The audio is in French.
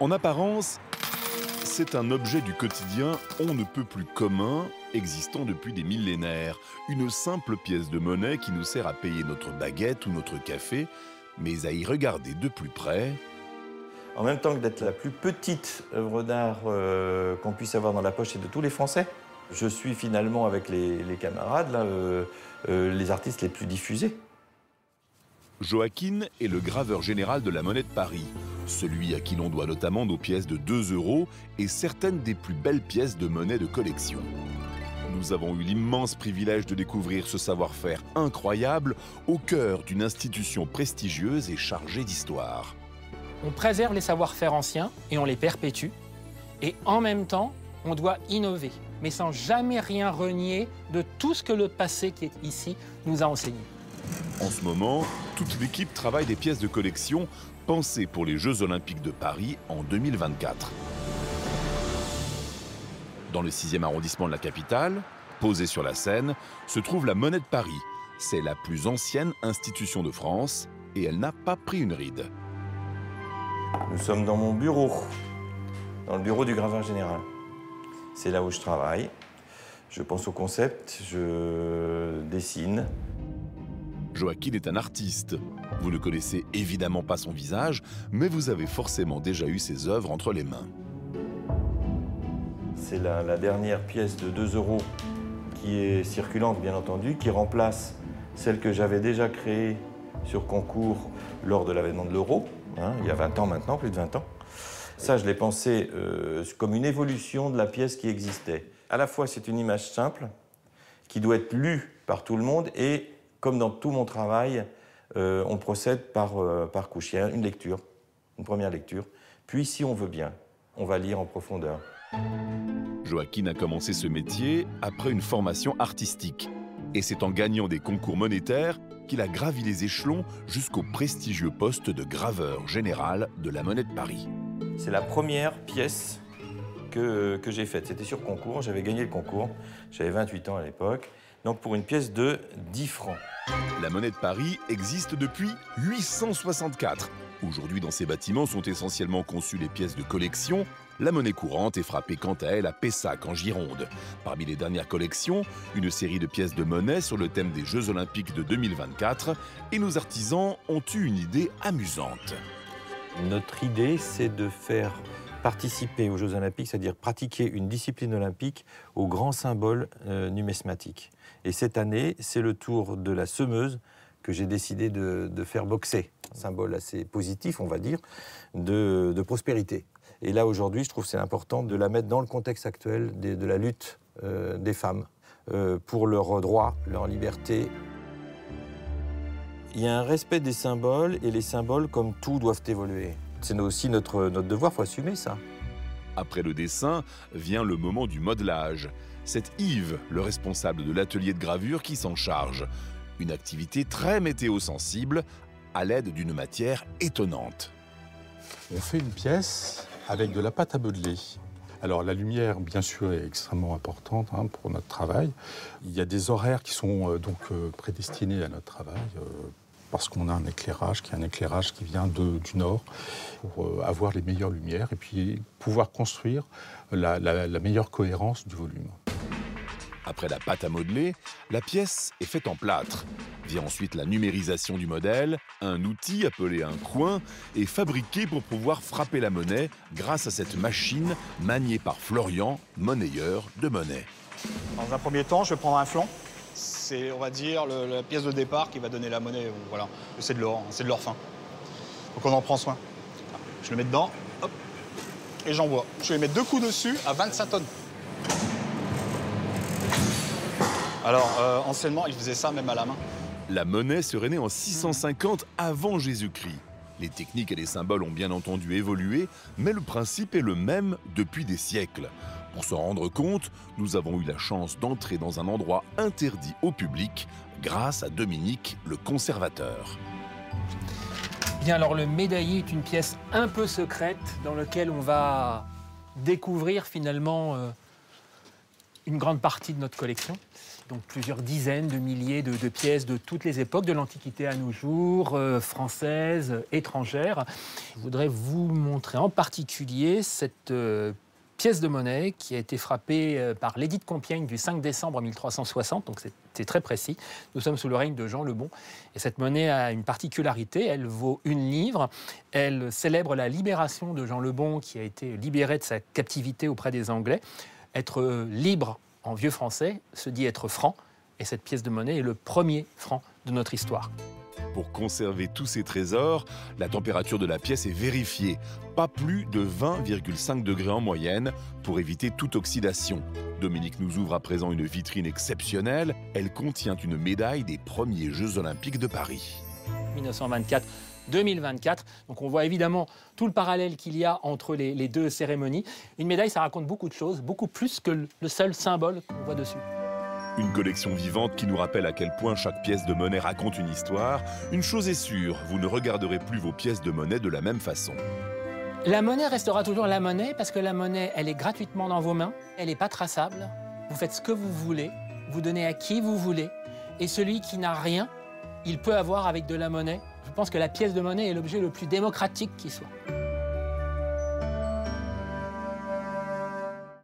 En apparence, c'est un objet du quotidien on ne peut plus commun, existant depuis des millénaires. Une simple pièce de monnaie qui nous sert à payer notre baguette ou notre café, mais à y regarder de plus près. En même temps que d'être la plus petite œuvre d'art euh, qu'on puisse avoir dans la poche de tous les Français, je suis finalement avec les, camarades euh, euh, les artistes les plus diffusés. Joaquin est le graveur général de la monnaie de Paris, celui à qui l'on doit notamment nos pièces de 2 euros et certaines des plus belles pièces de monnaie de collection. Nous avons eu l'immense privilège de découvrir ce savoir-faire incroyable au cœur d'une institution prestigieuse et chargée d'histoire. On préserve les savoir-faire anciens et on les perpétue. Et en même temps, on doit innover, mais sans jamais rien renier de tout ce que le passé qui est ici nous a enseigné. En ce moment, toute l'équipe travaille des pièces de collection pensées pour les Jeux Olympiques de Paris en 2024. Dans le 6e arrondissement de la capitale, posée sur la Seine, se trouve la Monnaie de Paris. C'est la plus ancienne institution de France et elle n'a pas pris une ride. Nous sommes dans mon bureau, dans le bureau du graveur général. C'est là où je travaille. Je pense au concept, je dessine. Joaquin est un artiste. Vous ne connaissez évidemment pas son visage, mais vous avez forcément déjà eu ses œuvres entre les mains. C'est la, dernière pièce de 2 euros qui est circulante, bien entendu, qui remplace celle que j'avais déjà créée sur concours lors de l'avènement de l'euro, hein, il y a 20 ans maintenant, plus de 20 ans. Ça, je l'ai pensé euh, comme une évolution de la pièce qui existait. À la fois, c'est une image simple qui doit être lue par tout le monde et, comme dans tout mon travail, euh, on procède par, euh, par couche. Il y a une lecture, une première lecture. Puis, si on veut bien, on va lire en profondeur. Joaquin a commencé ce métier après une formation artistique. Et c'est en gagnant des concours monétaires qu'il a gravi les échelons jusqu'au prestigieux poste de graveur général de la monnaie de Paris. C'est la première pièce que, que j'ai faite. C'était sur concours, j'avais gagné le concours, j'avais 28 ans à l'époque, donc pour une pièce de 10 francs. La monnaie de Paris existe depuis 864. Aujourd'hui, dans ces bâtiments sont essentiellement conçues les pièces de collection la monnaie courante est frappée quant à elle à Pessac, en Gironde. Parmi les dernières collections, une série de pièces de monnaie sur le thème des Jeux Olympiques de 2024. Et nos artisans ont eu une idée amusante. Notre idée, c'est de faire participer aux Jeux Olympiques, c'est-à-dire pratiquer une discipline olympique au grand symbole euh, numismatique. Et cette année, c'est le tour de la semeuse que j'ai décidé de, faire boxer. Symbole assez positif, on va dire, de prospérité. Et là, aujourd'hui, je trouve que c'est important de la mettre dans le contexte actuel de, la lutte euh, des femmes euh, pour leurs droits, leur liberté. Il y a un respect des symboles et les symboles, comme tout, doivent évoluer. C'est aussi notre, notre devoir, il faut assumer ça. Après le dessin, vient le moment du modelage. C'est Yves, le responsable de l'atelier de gravure, qui s'en charge. Une activité très météo-sensible, à l'aide d'une matière étonnante. On fait une pièce avec de la pâte à modeler. Alors la lumière, bien sûr, est extrêmement importante hein, pour notre travail. Il y a des horaires qui sont euh, donc euh, prédestinés à notre travail. Euh, parce qu'on a un éclairage qui est un éclairage qui vient de, du nord pour avoir les meilleures lumières et puis pouvoir construire la meilleure cohérence du volume. Après la pâte à modeler, la pièce est faite en plâtre. Vient ensuite la numérisation du modèle. Un outil appelé un coin est fabriqué pour pouvoir frapper la monnaie grâce à cette machine maniée par Florian, monnayeur de monnaie. Dans un premier temps, je vais prendre un flanc. C'est, on va dire, la pièce de départ qui va donner la monnaie. Voilà, c'est de l'or, hein, c'est de l'or fin. Donc on en prend soin. Je le mets dedans, hop, et j'envoie. Je vais mettre deux coups dessus à 25 tonnes. Alors, euh, anciennement, ils faisaient ça même à la main. La monnaie serait née en 650 avant Jésus-Christ. Les techniques et les symboles ont bien entendu évolué, mais le principe est le même depuis des siècles. Pour se rendre compte, nous avons eu la chance d'entrer dans un endroit interdit au public grâce à Dominique, le conservateur. Bien alors le médaillé est une pièce un peu secrète dans laquelle on va découvrir finalement euh, une grande partie de notre collection. donc plusieurs dizaines de milliers de, pièces de toutes les époques, de l'Antiquité à nos jours, euh, françaises, étrangères. Je voudrais vous montrer en particulier cette euh, pièce de monnaie qui a été frappée euh, par l'édit de Compiègne du 5 décembre 1360, donc c'est très précis. Nous sommes sous le règne de Jean le Bon. Et cette monnaie a une particularité, elle vaut une livre. Elle célèbre la libération de Jean le Bon qui a été libéré de sa captivité auprès des Anglais. Être euh, libre en vieux français se dit être franc. Et cette pièce de monnaie est le premier franc de notre histoire. Pour conserver tous ces trésors, la température de la pièce est vérifiée, pas plus de 20,5 degrés en moyenne, pour éviter toute oxydation. Dominique nous ouvre à présent une vitrine exceptionnelle. Elle contient une médaille des premiers Jeux olympiques de Paris. 1924. 2024. Donc on voit évidemment tout le parallèle qu'il y a entre les, les, deux cérémonies. Une médaille, ça raconte beaucoup de choses, beaucoup plus que le seul symbole qu'on voit dessus. Une collection vivante qui nous rappelle à quel point chaque pièce de monnaie raconte une histoire. Une chose est sûre, vous ne regarderez plus vos pièces de monnaie de la même façon. La monnaie restera toujours la monnaie parce que la monnaie, elle est gratuitement dans vos mains, elle n'est pas traçable. Vous faites ce que vous voulez, vous donnez à qui vous voulez. Et celui qui n'a rien, il peut avoir avec de la monnaie. Je pense que la pièce de monnaie est l'objet le plus démocratique qui soit.